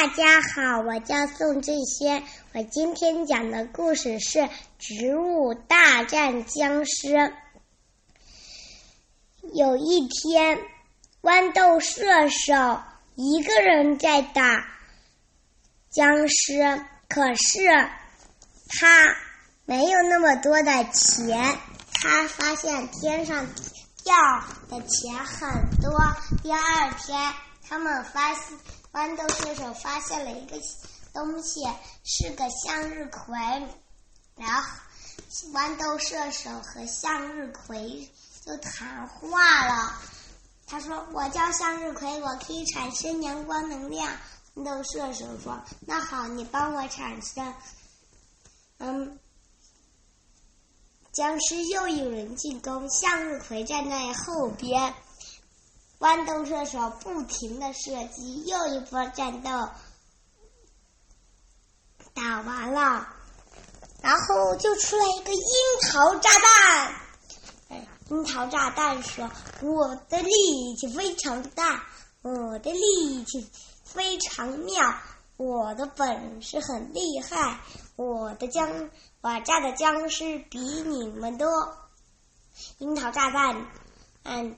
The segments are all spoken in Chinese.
大家好，我叫宋志轩，我今天讲的故事是《植物大战僵尸》。有一天，豌豆射手一个人在打僵尸，可是他没有那么多的钱，他发现天上掉的钱很多。第二天，他们发现。豌豆射手发现了一个东西，是个向日葵。然后，豌豆射手和向日葵就谈话了。他说：“我叫向日葵，我可以产生阳光能量。”豌豆射手说：“那好，你帮我产生。”嗯，僵尸又有人进攻，向日葵站在后边。豌豆射手不停的射击，又一波战斗打完了，然后就出来一个樱桃炸弹。樱桃炸弹说：“我的力气非常大，我的力气非常妙，我的本事很厉害，我的僵我炸的僵尸比你们多。”樱桃炸弹，嗯。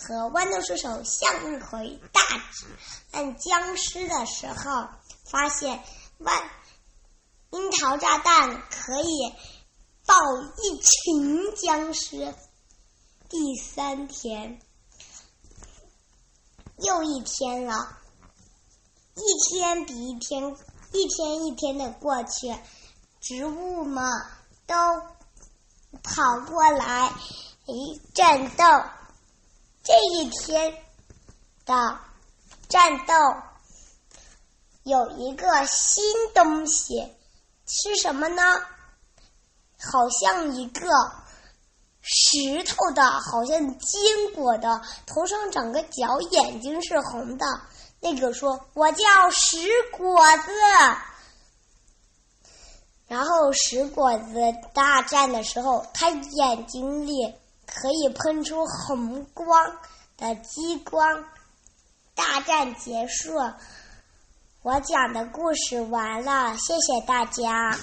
和豌豆射手向日葵大指按僵尸的时候，发现豌樱桃炸弹可以爆一群僵尸。第三天，又一天了，一天比一天，一天一天的过去，植物们都跑过来，一战斗。这一天的战斗有一个新东西，是什么呢？好像一个石头的，好像坚果的，头上长个角，眼睛是红的。那个说：“我叫石果子。”然后石果子大战的时候，他眼睛里。可以喷出红光的激光，大战结束。我讲的故事完了，谢谢大家。